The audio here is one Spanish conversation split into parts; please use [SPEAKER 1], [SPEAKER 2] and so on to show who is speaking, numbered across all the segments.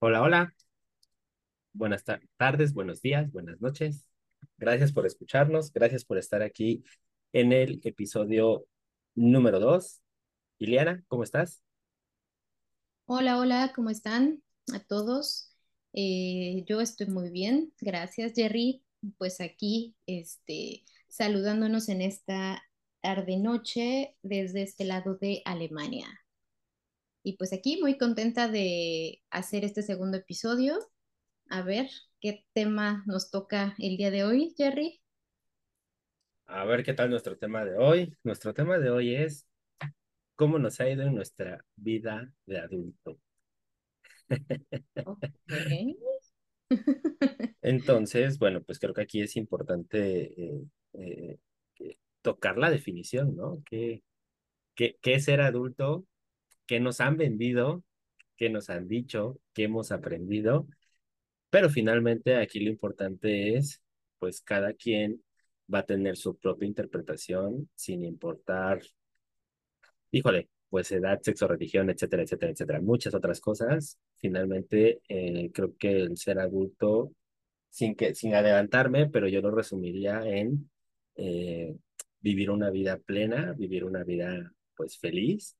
[SPEAKER 1] Hola, hola. Buenas tar- tardes, buenos días, buenas noches. Gracias por escucharnos. Gracias por estar aquí en el episodio número dos. Iliana, ¿cómo estás?
[SPEAKER 2] Hola, hola, ¿cómo están a todos? Eh, yo estoy muy bien, gracias Jerry. Pues aquí, este, saludándonos en esta tarde noche desde este lado de Alemania. Y pues aquí muy contenta de hacer este segundo episodio. A ver qué tema nos toca el día de hoy, Jerry.
[SPEAKER 1] A ver qué tal nuestro tema de hoy. Nuestro tema de hoy es cómo nos ha ido en nuestra vida de adulto. Entonces, bueno, pues creo que aquí es importante eh, eh, tocar la definición, ¿no? ¿Qué, qué, qué es ser adulto? ¿Qué nos han vendido? ¿Qué nos han dicho? ¿Qué hemos aprendido? Pero finalmente aquí lo importante es, pues cada quien va a tener su propia interpretación sin importar, híjole, pues edad, sexo, religión, etcétera, etcétera, etcétera, muchas otras cosas. Finalmente, eh, creo que el ser adulto, sin que, sin adelantarme, pero yo lo resumiría en eh, vivir una vida plena, vivir una vida pues feliz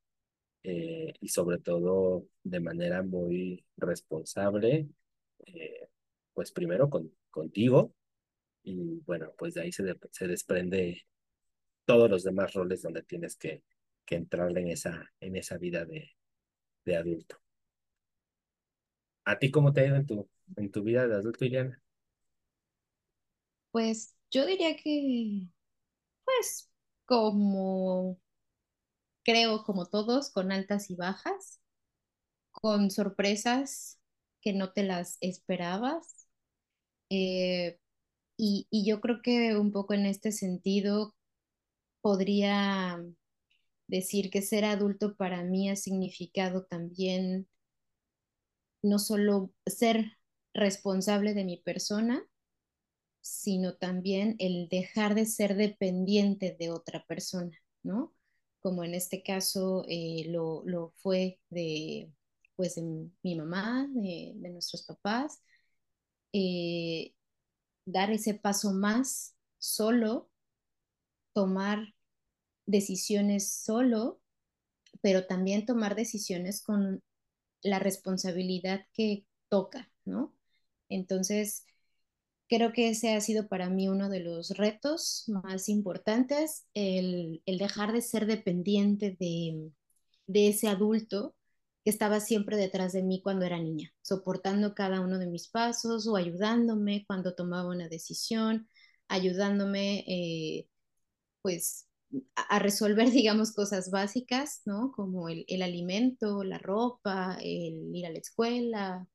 [SPEAKER 1] eh, y sobre todo de manera muy responsable, eh, pues primero con, contigo y bueno, pues de ahí se, se desprende todos los demás roles donde tienes que, que entrar en esa, en esa vida de, de adulto. ¿A ti cómo te ha ido en tu, en tu vida de adulto, Iliana?
[SPEAKER 2] Pues yo diría que, pues, como creo, como todos, con altas y bajas. con sorpresas que no te las esperabas. Eh, y, y yo creo que un poco en este sentido podría decir que ser adulto para mí ha significado también no solo ser responsable de mi persona, sino también el dejar de ser dependiente de otra persona, ¿no? Como en este caso eh, lo, lo fue de, pues, de mi mamá, de, nuestros papás, eh, dar ese paso más solo, tomar decisiones solo, pero también tomar decisiones con la responsabilidad que toca, ¿no? Entonces, creo que ese ha sido para mí uno de los retos más importantes, el, el dejar de ser dependiente de, de ese adulto que estaba siempre detrás de mí cuando era niña, soportando cada uno de mis pasos o ayudándome cuando tomaba una decisión, ayudándome eh, pues a, a resolver, digamos, cosas básicas, ¿no? Como el, el alimento, la ropa, el ir a la escuela,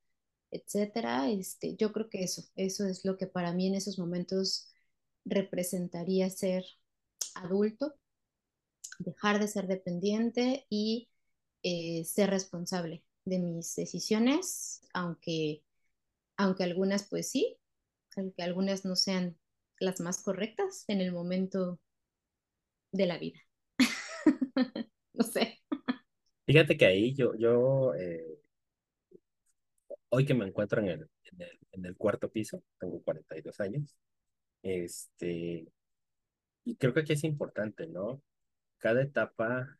[SPEAKER 2] etcétera. Este, yo creo que eso, eso es lo que para mí en esos momentos representaría ser adulto, dejar de ser dependiente y eh, ser responsable de mis decisiones, aunque, aunque algunas pues sí, aunque algunas no sean las más correctas en el momento de la vida. no sé.
[SPEAKER 1] Fíjate que ahí yo, yo eh, hoy que me encuentro en el, en el, en el cuarto piso, tengo 42 años, este, y creo que aquí es importante, ¿no? Cada etapa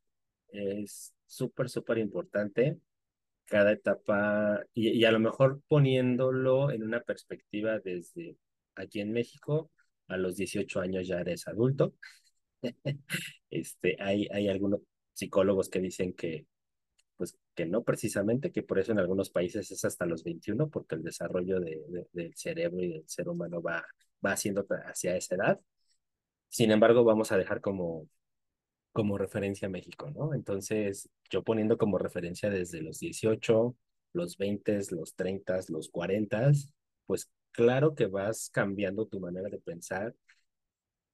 [SPEAKER 1] es súper, súper importante cada etapa y, y a lo mejor poniéndolo en una perspectiva desde aquí en México, a los 18 años ya eres adulto. Este, hay, hay algunos psicólogos que dicen que, pues, que no precisamente, que por eso en algunos países es hasta los 21 porque el desarrollo de, de- del cerebro y del ser humano va, va haciendo hacia esa edad. Sin embargo, vamos a dejar como como referencia México, ¿no? Entonces, yo poniendo como referencia desde los 18, los 20, los 30, los 40, pues claro que vas cambiando tu manera de pensar,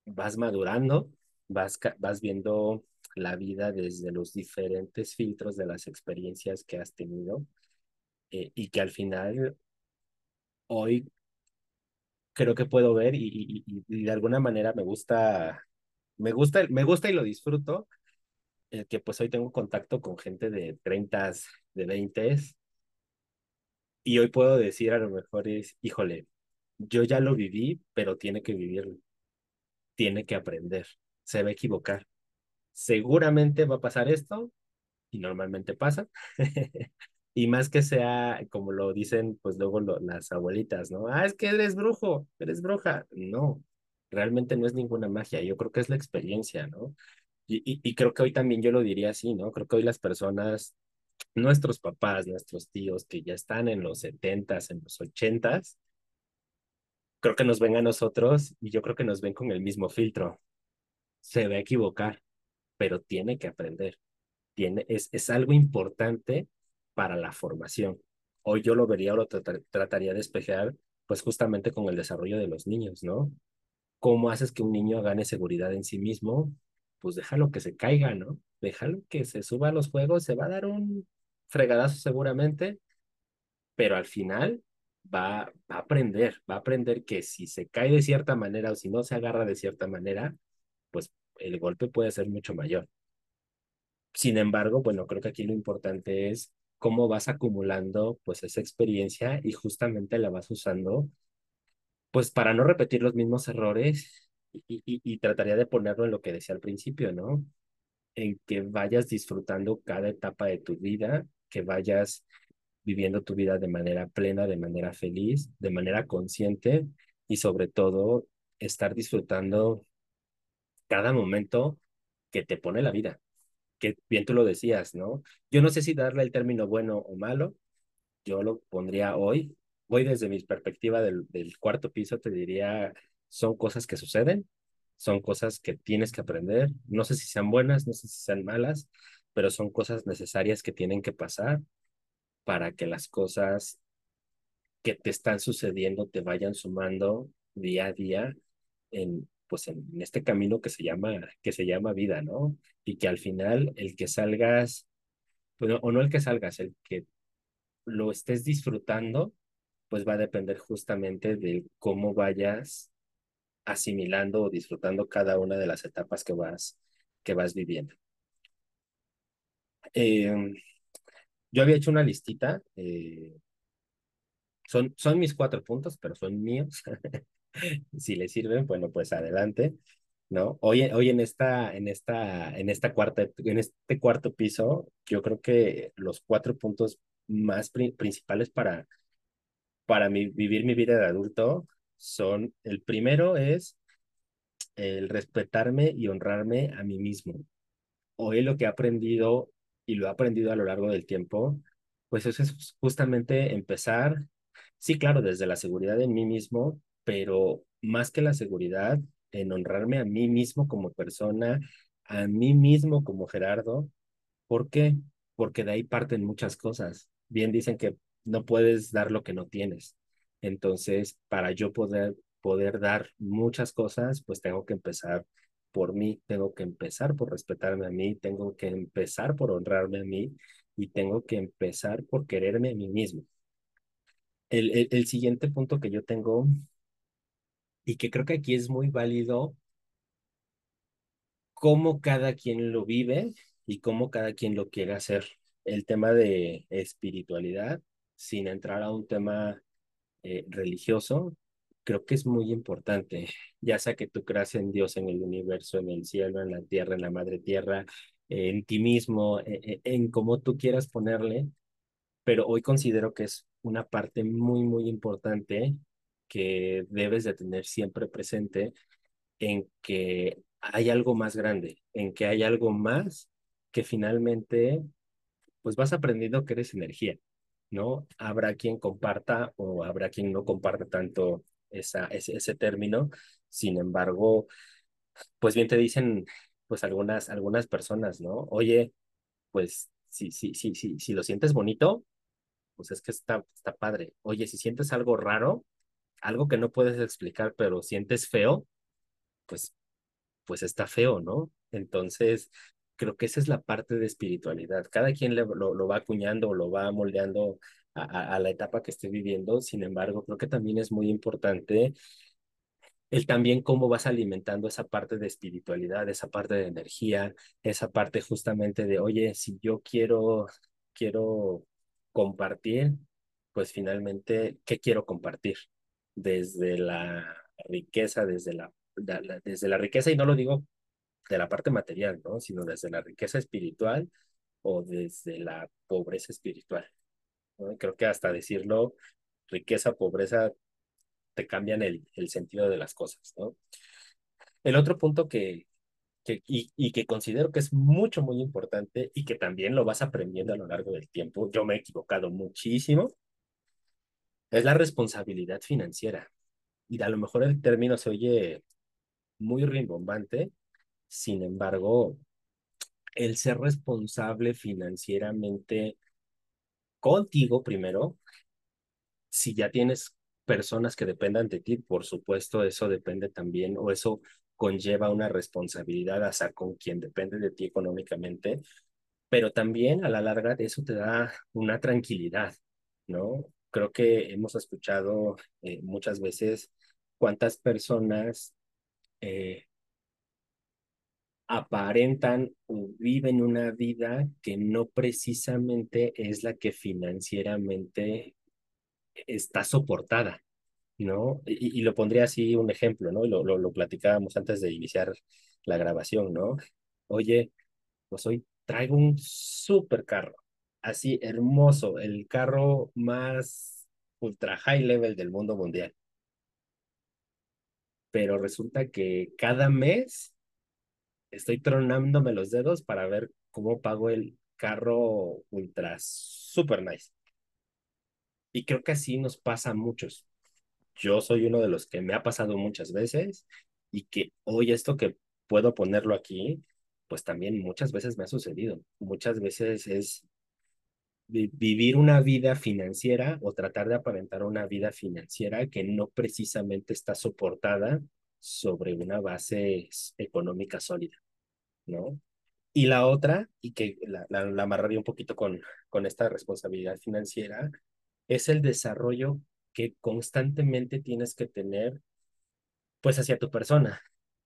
[SPEAKER 1] vas madurando, vas, vas viendo la vida desde los diferentes filtros de las experiencias que has tenido eh, y que al final hoy creo que puedo ver y, y, y, de alguna manera me gusta, me gusta, me gusta y lo disfruto el que pues hoy tengo contacto con gente de 30, de 20 Y hoy puedo decir a lo mejor es, híjole, yo ya lo viví, pero tiene que vivirlo, tiene que aprender, se va a equivocar. Seguramente va a pasar esto, y normalmente pasa. y más que sea, como lo dicen, pues luego las abuelitas, ¿no? Ah, es que eres brujo, eres bruja. No, realmente no es ninguna magia, yo creo que es la experiencia, ¿no? Y, y, y creo que hoy también yo lo diría así, ¿no? Creo que hoy las personas, nuestros papás, nuestros tíos que ya están en los setentas, en los ochentas, creo que nos ven a nosotros y yo creo que nos ven con el mismo filtro. Se va a equivocar, pero tiene que aprender. Tiene, es, es algo importante para la formación. Hoy yo lo vería o lo tratar, trataría de despejar, pues justamente con el desarrollo de los niños, ¿no? ¿Cómo haces que un niño gane seguridad en sí mismo? Pues déjalo que se caiga, ¿no? Déjalo que se suba a los juegos, se va a dar un fregadazo seguramente, pero al final va, va a aprender, va a aprender que si se cae de cierta manera o si no se agarra de cierta manera, el golpe puede ser mucho mayor. Sin embargo, bueno, creo que aquí lo importante es cómo vas acumulando pues esa experiencia y justamente la vas usando pues para no repetir los mismos errores y, y, y trataría de ponerlo en lo que decía al principio, ¿no? En que vayas disfrutando cada etapa de tu vida, que vayas viviendo tu vida de manera plena, de manera feliz, de manera consciente y sobre todo estar disfrutando cada momento que te pone la vida, que bien tú lo decías, ¿no? Yo no sé si darle el término bueno o malo, yo lo pondría hoy, voy desde mi perspectiva del, del cuarto piso, te diría, son cosas que suceden, son cosas que tienes que aprender, no sé si sean buenas, no sé si sean malas, pero son cosas necesarias que tienen que pasar para que las cosas que te están sucediendo te vayan sumando día a día en, pues en este camino que se llama, que se llama vida, ¿no? Y que al final el que salgas, bueno, o no el que salgas, el que lo estés disfrutando, pues va a depender justamente de cómo vayas asimilando o disfrutando cada una de las etapas que vas, que vas viviendo. Eh, yo había hecho una listita, eh, son, son mis cuatro puntos, pero son míos. si les sirven, bueno, pues adelante. ¿no? Hoy, hoy en esta, en esta, en esta cuarta, en este cuarto piso, yo creo que los cuatro puntos más pri principales para, para mi, vivir mi vida de adulto son, el primero es el respetarme y honrarme a mí mismo. Hoy lo que he aprendido y lo he aprendido a lo largo del tiempo, pues eso es justamente empezar, sí, claro, desde la seguridad en mí mismo, pero más que la seguridad, en honrarme a mí mismo como persona, a mí mismo como Gerardo. ¿Por qué? Porque de ahí parten muchas cosas. Bien dicen que no puedes dar lo que no tienes. Entonces, para yo poder, poder dar muchas cosas, pues tengo que empezar por mí, tengo que empezar por respetarme a mí, tengo que empezar por honrarme a mí y tengo que empezar por quererme a mí mismo. El, el, el siguiente punto que yo tengo y que creo que aquí es muy válido cómo cada quien lo vive y cómo cada quien lo quiere hacer. El tema de espiritualidad, sin entrar a un tema eh, religioso, creo que es muy importante, ya sea que tú creas en Dios, en el universo, en el cielo, en la tierra, en la madre tierra, en ti mismo, en, en cómo tú quieras ponerle, pero hoy considero que es una parte muy, muy importante que debes de tener siempre presente en que hay algo más grande, en que hay algo más que finalmente, pues vas aprendiendo que eres energía, ¿no? Habrá quien comparta o habrá quien no comparte tanto esa, ese, ese término, sin embargo, pues bien te dicen, pues algunas, algunas personas, ¿no? Oye, pues si, si, si, si, si lo sientes bonito, pues es que está, está padre. Oye, si sientes algo raro, algo que no puedes explicar, pero sientes feo, pues, pues está feo, ¿no? Entonces, creo que esa es la parte de espiritualidad. Cada quien lo, lo, va acuñando o lo va moldeando a, a, a, la etapa que esté viviendo. Sin embargo, creo que también es muy importante el también cómo vas alimentando esa parte de espiritualidad, esa parte de energía, esa parte justamente de, oye, si yo quiero, quiero compartir, pues finalmente, ¿qué quiero compartir? Desde la riqueza, desde la, desde la riqueza, y no lo digo de la parte material, ¿no? Sino desde la riqueza espiritual o desde la pobreza espiritual. Creo que hasta decirlo, riqueza, pobreza, te cambian el, el sentido de las cosas, ¿no? El otro punto que, que y, y, que considero que es mucho, muy importante y que también lo vas aprendiendo a lo largo del tiempo, yo me he equivocado muchísimo, es la responsabilidad financiera. Y a lo mejor el término se oye muy rimbombante, sin embargo, el ser responsable financieramente contigo primero, si ya tienes personas que dependan de ti, por supuesto, eso depende también, o eso conlleva una responsabilidad hacia con quien depende de ti económicamente, pero también a la larga eso te da una tranquilidad, ¿no? Creo que hemos escuchado eh, muchas veces cuántas personas eh, aparentan o viven una vida que no precisamente es la que financieramente está soportada, ¿no? Y, lo pondría así un ejemplo, ¿no? Lo, lo, lo platicábamos antes de iniciar la grabación, ¿no? Oye, pues hoy traigo un super carro, así hermoso, el carro más ultra high level del mundo mundial. Pero resulta que cada mes estoy tronándome los dedos para ver cómo pago el carro ultra super nice. Y creo que así nos pasa a muchos. Yo soy uno de los que me ha pasado muchas veces y que hoy esto que puedo ponerlo aquí, pues también muchas veces me ha sucedido. Muchas veces es vivir una vida financiera o tratar de aparentar una vida financiera que no precisamente está soportada sobre una base económica sólida, ¿no? Y la otra, y que la, la, amarraría un poquito con, con esta responsabilidad financiera, es el desarrollo que constantemente tienes que tener, pues, hacia tu persona,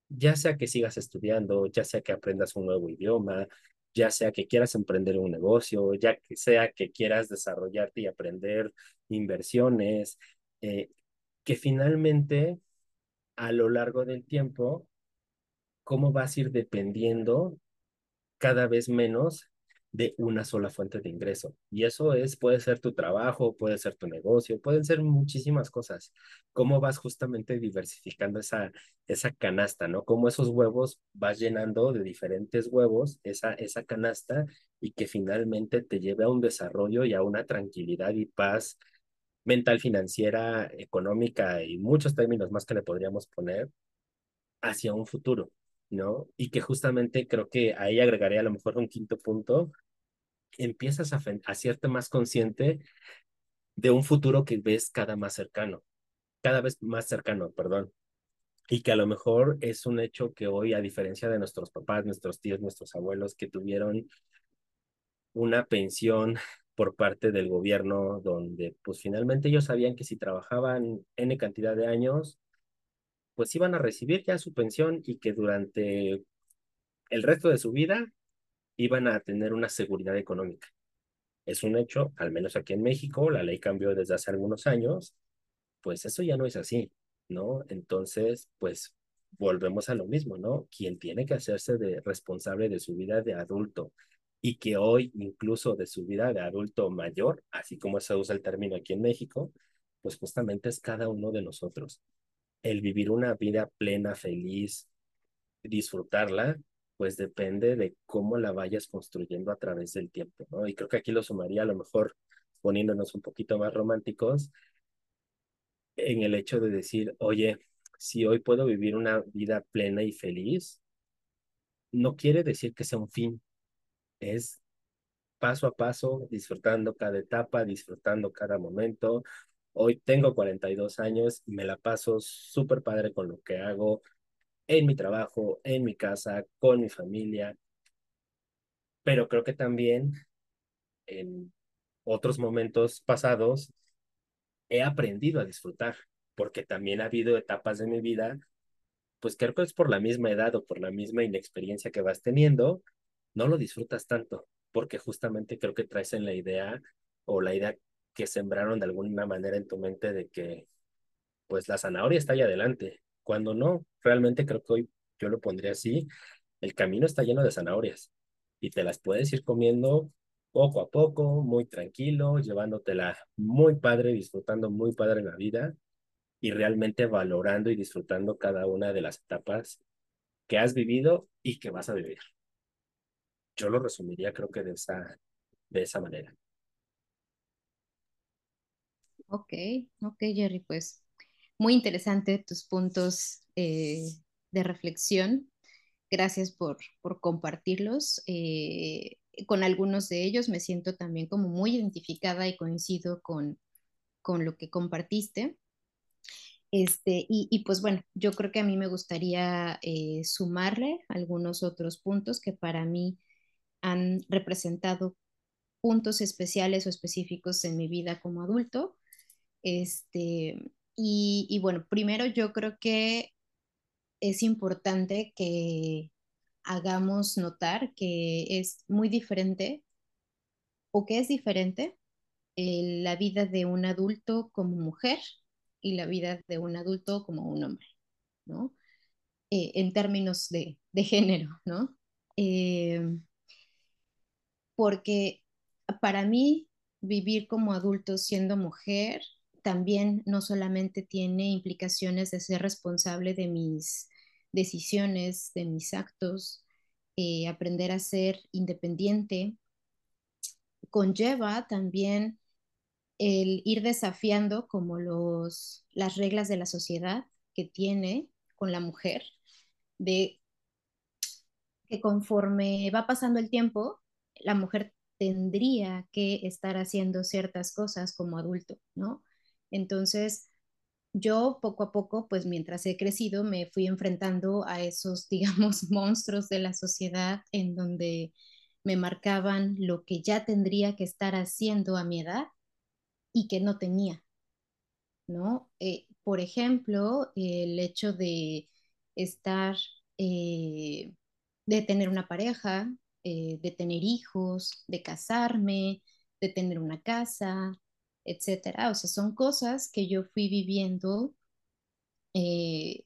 [SPEAKER 1] ya sea que sigas estudiando, ya sea que aprendas un nuevo idioma, ya sea que quieras emprender un negocio, ya que sea que quieras desarrollarte y aprender inversiones, eh, que finalmente a lo largo del tiempo, cómo vas a ir dependiendo cada vez menos de una sola fuente de ingreso. Y eso es, puede ser tu trabajo, puede ser tu negocio, pueden ser muchísimas cosas. Cómo vas justamente diversificando esa, esa canasta, ¿no? Cómo esos huevos vas llenando de diferentes huevos esa, esa canasta y que finalmente te lleve a un desarrollo y a una tranquilidad y paz mental, financiera, económica y muchos términos más que le podríamos poner hacia un futuro, ¿no? Y que justamente creo que ahí agregaría a lo mejor un quinto punto, empiezas a hacerte más consciente de un futuro que ves cada más cercano, cada vez más cercano, perdón. Y que a lo mejor es un hecho que hoy, a diferencia de nuestros papás, nuestros tíos, nuestros abuelos, que tuvieron una pensión por parte del gobierno, donde pues finalmente ellos sabían que si trabajaban N cantidad de años, pues iban a recibir ya su pensión y que durante el resto de su vida iban a tener una seguridad económica. Es un hecho, al menos aquí en México, la ley cambió desde hace algunos años, pues eso ya no es así, ¿no? Entonces, pues volvemos a lo mismo, ¿no? Quien tiene que hacerse de responsable de su vida de adulto y que hoy incluso de su vida de adulto mayor, así como se usa el término aquí en México, pues justamente es cada uno de nosotros. El vivir una vida plena, feliz, disfrutarla, pues depende de cómo la vayas construyendo a través del tiempo, ¿no? Y creo que aquí lo sumaría a lo mejor poniéndonos un poquito más románticos en el hecho de decir, oye, si hoy puedo vivir una vida plena y feliz, no quiere decir que sea un fin, es paso a paso, disfrutando cada etapa, disfrutando cada momento. Hoy tengo 42 años me la paso súper padre con lo que hago, en mi trabajo, en mi casa, con mi familia, pero creo que también en otros momentos pasados he aprendido a disfrutar, porque también ha habido etapas de mi vida, pues creo que es por la misma edad o por la misma inexperiencia que vas teniendo, no lo disfrutas tanto, porque justamente creo que traes en la idea o la idea que sembraron de alguna manera en tu mente de que pues la zanahoria está ahí adelante, cuando no, realmente creo que hoy yo lo pondría así, el camino está lleno de zanahorias y te las puedes ir comiendo poco a poco, muy tranquilo, llevándotela muy padre, disfrutando muy padre la vida y realmente valorando y disfrutando cada una de las etapas que has vivido y que vas a vivir. Yo lo resumiría creo que de esa, de esa manera.
[SPEAKER 2] Ok, ok, Jerry, pues muy interesante tus puntos eh, de reflexión. Gracias por, por compartirlos. Eh, con algunos de ellos me siento también como muy identificada y coincido con, con lo que compartiste. Este, y, y, pues bueno, yo creo que a mí me gustaría eh, sumarle algunos otros puntos que para mí han representado puntos especiales o específicos en mi vida como adulto. Este, y, bueno, primero yo creo que es importante que hagamos notar que es muy diferente o que es diferente eh, la vida de un adulto como mujer y la vida de un adulto como un hombre, ¿no? Eh, en términos de, de género, ¿no? Eh, porque para mí vivir como adulto siendo mujer también no solamente tiene implicaciones de ser responsable de mis decisiones, de mis actos, eh, aprender a ser independiente, conlleva también el ir desafiando como los, las reglas de la sociedad que tiene con la mujer, de que conforme va pasando el tiempo, la mujer tendría que estar haciendo ciertas cosas como adulto, ¿no? Entonces, yo poco a poco, pues mientras he crecido, me fui enfrentando a esos, digamos, monstruos de la sociedad en donde me marcaban lo que ya tendría que estar haciendo a mi edad y que no tenía, ¿no? Eh, por ejemplo, el hecho de estar, eh, de tener una pareja, eh, de tener hijos, de casarme, de tener una casa, etcétera. O sea, son cosas que yo fui viviendo, eh,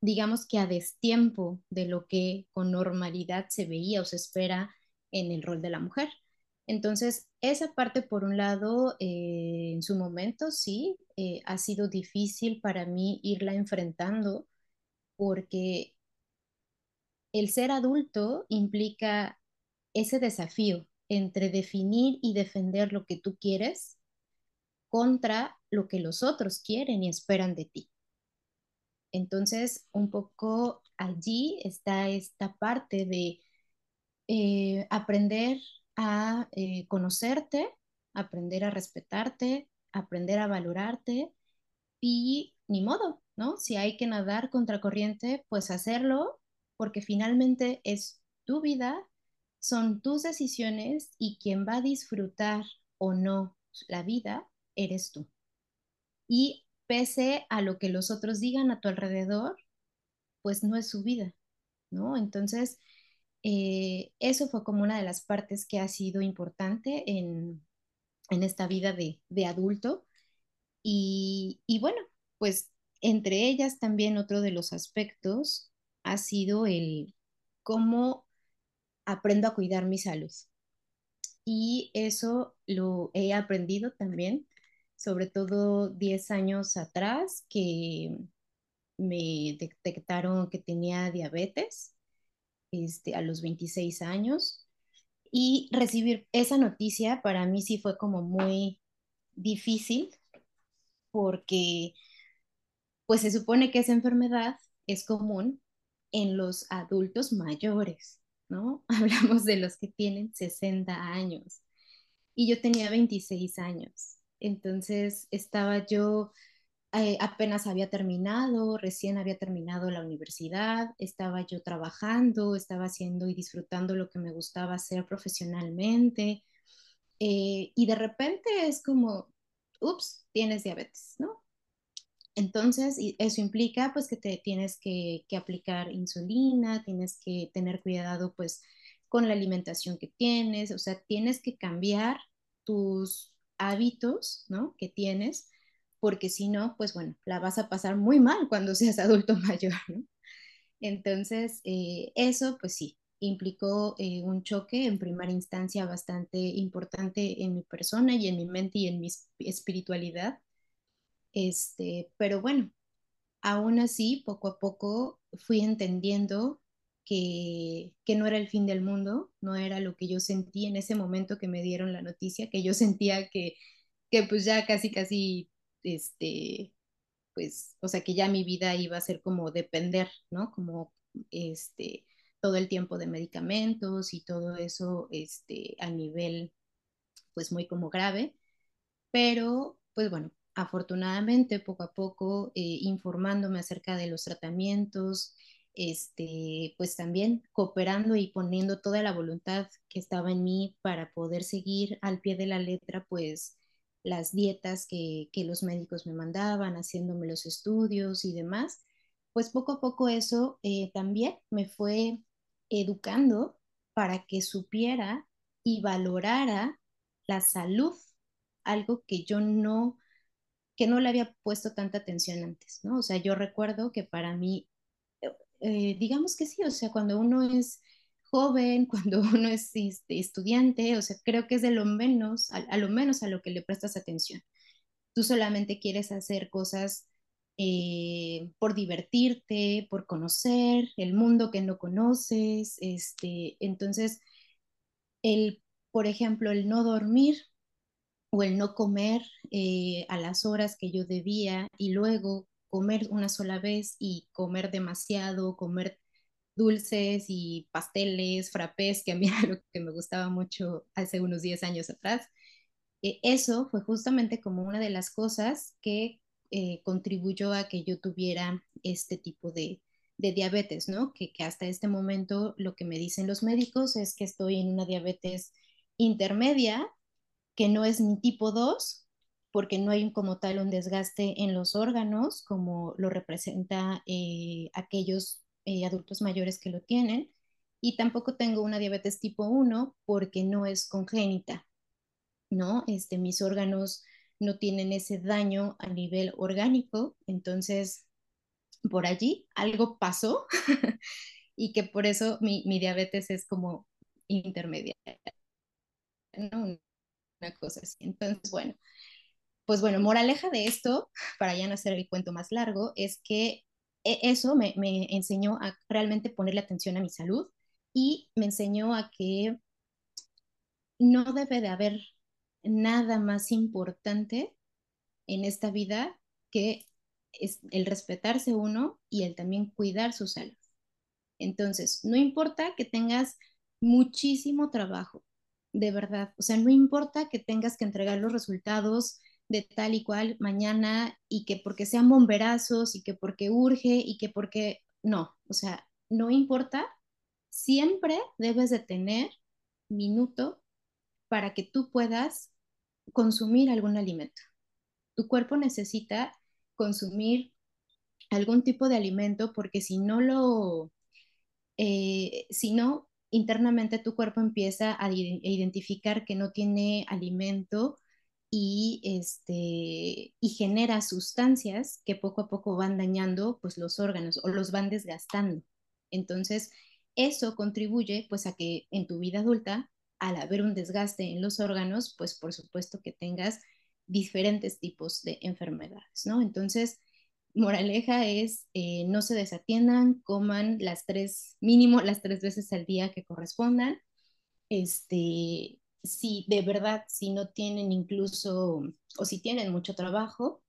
[SPEAKER 2] digamos que a destiempo de lo que con normalidad se veía o se espera en el rol de la mujer. Entonces, esa parte, por un lado, eh, en su momento sí, eh, ha sido difícil para mí irla enfrentando porque el ser adulto implica ese desafío entre definir y defender lo que tú quieres contra lo que los otros quieren y esperan de ti. Entonces, un poco allí está esta parte de eh, aprender a eh, conocerte, aprender a respetarte, aprender a valorarte y ni modo, ¿no? Si hay que nadar contra corriente, pues hacerlo, porque finalmente es tu vida, son tus decisiones y quien va a disfrutar o no la vida eres tú. Y pese a lo que los otros digan a tu alrededor, pues no es su vida, ¿no? Entonces, eh, eso fue como una de las partes que ha sido importante en, esta vida de, adulto. Y, y, bueno, pues entre ellas también otro de los aspectos ha sido el cómo aprendo a cuidar mi salud. Y eso lo he aprendido también sobre todo 10 años atrás, que me detectaron que tenía diabetes este, a los 26 años. Y recibir esa noticia para mí sí fue como muy difícil porque pues se supone que esa enfermedad es común en los adultos mayores, ¿no? Hablamos de los que tienen 60 años y yo tenía 26 años. Entonces estaba yo, eh, apenas había terminado, recién había terminado la universidad, estaba yo trabajando, estaba haciendo y disfrutando lo que me gustaba hacer profesionalmente. Eh, y de repente es como, ups, tienes diabetes, ¿no? Entonces, eso implica pues que te tienes que, que, aplicar insulina, tienes que tener cuidado pues con la alimentación que tienes, o sea, tienes que cambiar tus hábitos, ¿no? Que tienes, porque si no, pues bueno, la vas a pasar muy mal cuando seas adulto mayor, ¿no? Entonces, eh, eso, pues sí, implicó eh, un choque en primera instancia bastante importante en mi persona y en mi mente y en mi espiritualidad. Este, pero bueno, aún así, poco a poco fui entendiendo que, que, no era el fin del mundo, no era lo que yo sentí en ese momento que me dieron la noticia, que yo sentía que, que pues ya casi, casi, este, pues, o sea, que ya mi vida iba a ser como depender, ¿no? Como, este, todo el tiempo de medicamentos y todo eso, este, a nivel, pues, muy como grave, pero, pues bueno, afortunadamente poco a poco eh, informándome acerca de los tratamientos, este, pues también cooperando y poniendo toda la voluntad que estaba en mí para poder seguir al pie de la letra, pues las dietas que, que los médicos me mandaban, haciéndome los estudios y demás, pues poco a poco eso eh, también me fue educando para que supiera y valorara la salud, algo que yo no que no le había puesto tanta atención antes, ¿no? O sea, yo recuerdo que para mí, eh, digamos que sí, o sea, cuando uno es joven, cuando uno es este, estudiante, o sea, creo que es de lo menos, a, a, lo menos a lo que le prestas atención. Tú solamente quieres hacer cosas eh, por divertirte, por conocer el mundo que no conoces, este, entonces, el, por ejemplo, el no dormir o el no comer eh, a las horas que yo debía y luego comer una sola vez y comer demasiado, comer dulces y pasteles, frappés, que a mí era lo que me gustaba mucho hace unos 10 años atrás. Eh, eso fue justamente como una de las cosas que eh, contribuyó a que yo tuviera este tipo de, de diabetes, ¿no? Que, que, hasta este momento lo que me dicen los médicos es que estoy en una diabetes intermedia, que no es ni tipo 2, porque no hay como tal un desgaste en los órganos, como lo representa eh, aquellos eh, adultos mayores que lo tienen, y tampoco tengo una diabetes tipo 1 porque no es congénita, ¿no? Este, mis órganos no tienen ese daño a nivel orgánico, entonces por allí algo pasó y que por eso mi, mi diabetes es como intermedia, ¿no? Una cosa así. Entonces, bueno, pues bueno, moraleja de esto, para ya no hacer el cuento más largo, es que e, eso me, me enseñó a realmente ponerle atención a mi salud y me enseñó a que no debe de haber nada más importante en esta vida que es el respetarse uno y el también cuidar su salud. Entonces, no importa que tengas muchísimo trabajo, de verdad, o sea, no importa que tengas que entregar los resultados de tal y cual mañana y que porque sean bomberazos y que porque urge y que porque no, o sea, no importa, siempre debes de tener minuto para que tú puedas consumir algún alimento. Tu cuerpo necesita consumir algún tipo de alimento porque si no lo, eh, si no, internamente tu cuerpo empieza a identificar que no tiene alimento y, este, y genera sustancias que poco a poco van dañando pues, los órganos o los van desgastando. Entonces, eso contribuye pues a que en tu vida adulta al haber un desgaste en los órganos, pues por supuesto que tengas diferentes tipos de enfermedades, ¿no? Entonces, moraleja es eh, no se desatiendan, coman las tres, mínimo las tres veces al día que correspondan. Este, si de verdad, si no tienen incluso, o si tienen mucho trabajo,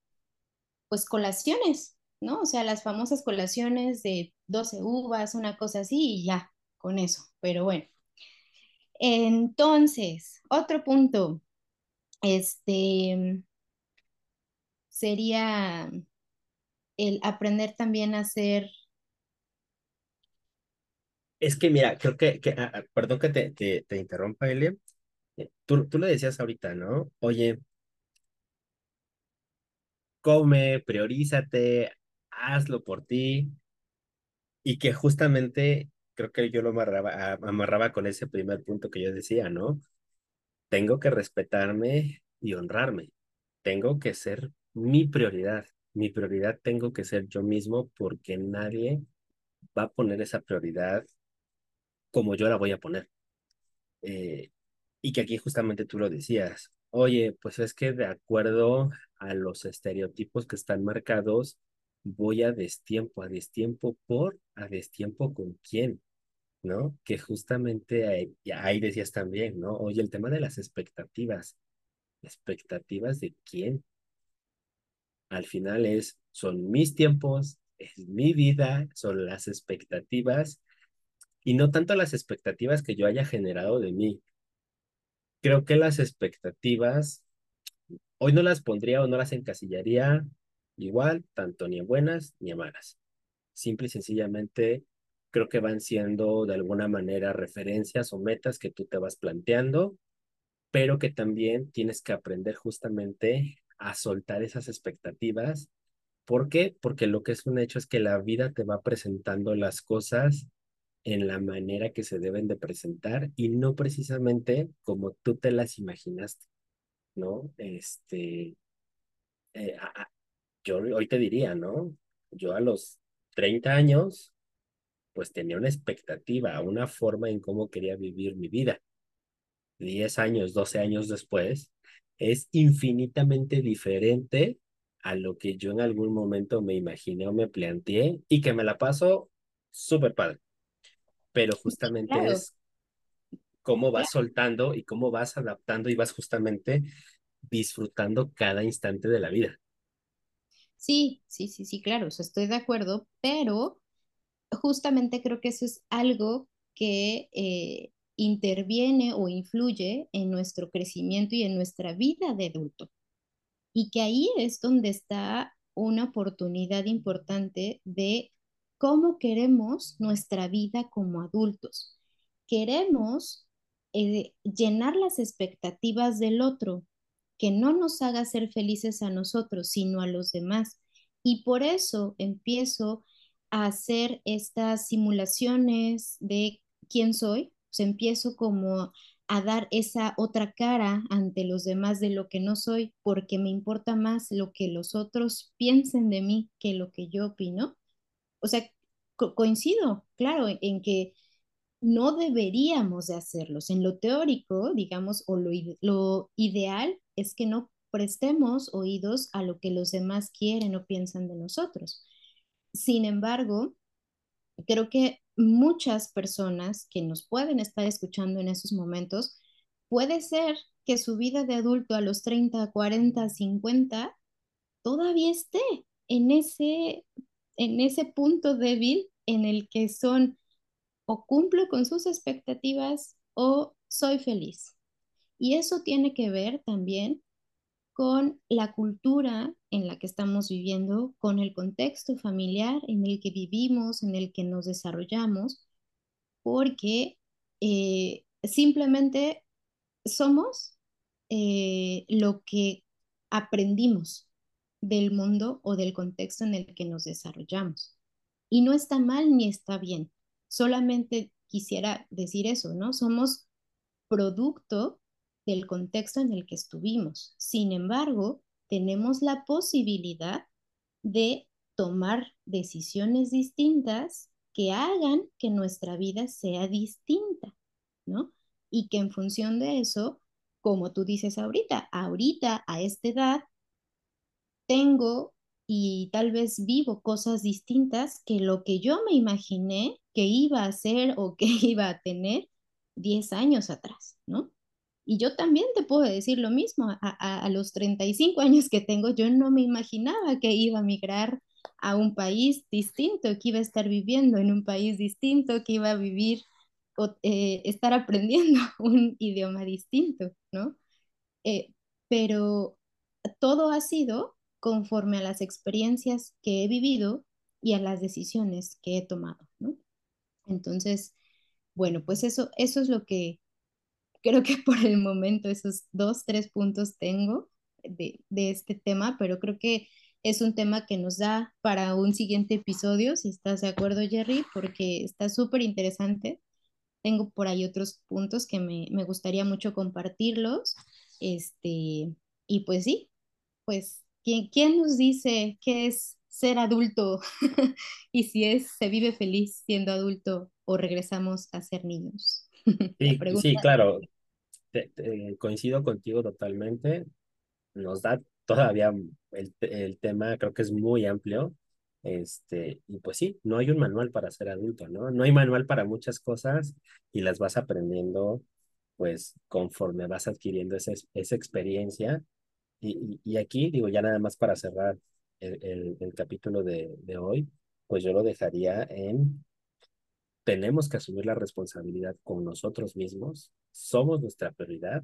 [SPEAKER 2] pues colaciones, ¿no? O sea, las famosas colaciones de 12 uvas, una cosa así, y ya, con eso. Pero bueno, entonces, otro punto, este, sería el aprender también a hacer...
[SPEAKER 1] Es que mira, creo que, que ah, ah, perdón que te, te, te interrumpa, Elia. Tú, tú lo decías ahorita, ¿no? Oye, come, priorízate, hazlo por ti. Y que justamente creo que yo lo amarraba, amarraba con ese primer punto que yo decía, ¿no? Tengo que respetarme y honrarme. Tengo que ser mi prioridad. Mi prioridad tengo que ser yo mismo porque nadie va a poner esa prioridad como yo la voy a poner. Eh, y que aquí justamente tú lo decías, oye, pues es que de acuerdo a los estereotipos que están marcados, voy a destiempo, a destiempo por, a destiempo con quién, ¿no? Que justamente ahí, ahí decías también, ¿no? Oye, el tema de las expectativas, expectativas de quién. Al final es, son mis tiempos, es mi vida, son las expectativas y no tanto las expectativas que yo haya generado de mí. Creo que las expectativas, hoy no las pondría o no las encasillaría igual, tanto ni en buenas ni en malas. Simple y sencillamente creo que van siendo de alguna manera referencias o metas que tú te vas planteando, pero que también tienes que aprender justamente a soltar esas expectativas. ¿Por qué? Porque lo que es un hecho es que la vida te va presentando las cosas en la manera que se deben de presentar y no precisamente como tú te las imaginaste, ¿no? Este, eh, yo hoy te diría, ¿no? Yo a los 30 años, pues tenía una expectativa, una forma en cómo quería vivir mi vida. 10 años, 12 años después, es infinitamente diferente a lo que yo en algún momento me imaginé o me planteé y que me la paso súper padre. Pero justamente
[SPEAKER 2] Claro,
[SPEAKER 1] es cómo vas
[SPEAKER 2] claro.
[SPEAKER 1] soltando y cómo vas adaptando y vas justamente disfrutando cada instante de la vida.
[SPEAKER 2] Sí, sí, sí, sí, claro, o sea, estoy de acuerdo, pero justamente creo que eso es algo que eh, interviene o influye en nuestro crecimiento y en nuestra vida de adulto. Y que ahí es donde está una oportunidad importante de cómo queremos nuestra vida como adultos. Queremos eh, llenar las expectativas del otro, que no nos haga ser felices a nosotros, sino a los demás. Y por eso empiezo a hacer estas simulaciones de quién soy. Empiezo como a dar esa otra cara ante los demás de lo que no soy, porque me importa más lo que los otros piensen de mí que lo que yo opino. O sea, co coincido, claro, en que no deberíamos de hacerlos. En lo teórico, digamos, o lo, lo ideal es que no prestemos oídos a lo que los demás quieren o piensan de nosotros. Sin embargo, creo que muchas personas que nos pueden estar escuchando en esos momentos, puede ser que su vida de adulto a los 30, 40, 50 todavía esté en ese, en ese punto débil en el que son o cumplo con sus expectativas o soy feliz. Y eso tiene que ver también con la cultura en la que estamos viviendo, con el contexto familiar en el que vivimos, en el que nos desarrollamos, porque eh, simplemente somos eh, lo que aprendimos del mundo o del contexto en el que nos desarrollamos. Y no está mal ni está bien. Solamente quisiera decir eso, ¿no? Somos producto del contexto en el que estuvimos. Sin embargo, tenemos la posibilidad de tomar decisiones distintas que hagan que nuestra vida sea distinta, ¿no? Y que en función de eso, como tú dices ahorita, ahorita a esta edad tengo y tal vez vivo cosas distintas que lo que yo me imaginé que iba a hacer o que iba a tener 10 años atrás, ¿no? Y yo también te puedo decir lo mismo, a, a, a, los 35 años que tengo, yo no me imaginaba que iba a migrar a un país distinto, que iba a estar viviendo en un país distinto, que iba a vivir o eh, estar aprendiendo un idioma distinto, ¿no? Eh, pero todo ha sido conforme a las experiencias que he vivido y a las decisiones que he tomado, ¿no? Entonces, bueno, pues eso, eso es lo que creo que por el momento esos dos, tres puntos tengo de, de este tema, pero creo que es un tema que nos da para un siguiente episodio, si estás de acuerdo, Jerry, porque está súper interesante. Tengo por ahí otros puntos que me, me gustaría mucho compartirlos. Este, Y pues sí, pues, ¿quién, quién nos dice qué es ser adulto y si es, se vive feliz siendo adulto o regresamos a ser niños?
[SPEAKER 1] Sí, sí, claro, te- te- coincido contigo totalmente. Nos da todavía el, el tema, creo que es muy amplio. Este, y pues sí, no hay un manual para ser adulto, ¿no? No hay manual para muchas cosas y las vas aprendiendo, pues, conforme vas adquiriendo esa, esa experiencia. Y, y, aquí, digo, ya nada más para cerrar el, el, capítulo de, de hoy, pues yo lo dejaría en tenemos que asumir la responsabilidad con nosotros mismos, somos nuestra prioridad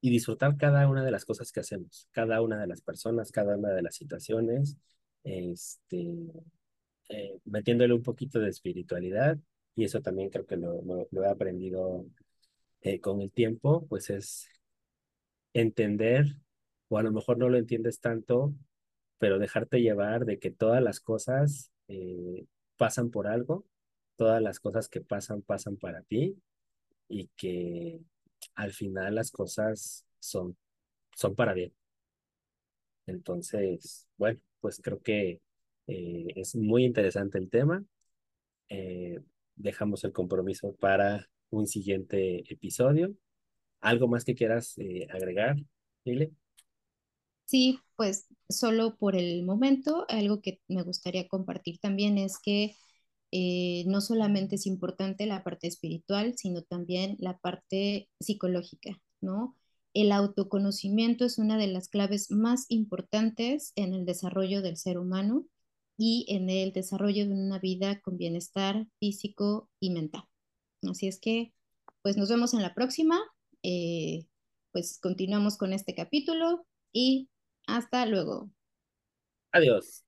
[SPEAKER 1] y disfrutar cada una de las cosas que hacemos, cada una de las personas, cada una de las situaciones, este, eh, metiéndole un poquito de espiritualidad y eso también creo que lo, lo, lo he aprendido eh, con el tiempo, pues es entender, o a lo mejor no lo entiendes tanto, pero dejarte llevar de que todas las cosas eh, pasan por algo, todas las cosas que pasan pasan para ti y que al final las cosas son, son para bien. Entonces, bueno, pues creo que eh, es muy interesante el tema. Eh, dejamos el compromiso para un siguiente episodio. ¿Algo más que quieras eh, agregar, Lile?
[SPEAKER 2] Sí, pues solo por el momento, algo que me gustaría compartir también es que eh, no solamente es importante la parte espiritual, sino también la parte psicológica, ¿no? El autoconocimiento es una de las claves más importantes en el desarrollo del ser humano y en el desarrollo de una vida con bienestar físico y mental. Así es que, pues nos vemos en la próxima. Eh, pues continuamos con este capítulo y hasta luego.
[SPEAKER 1] Adiós.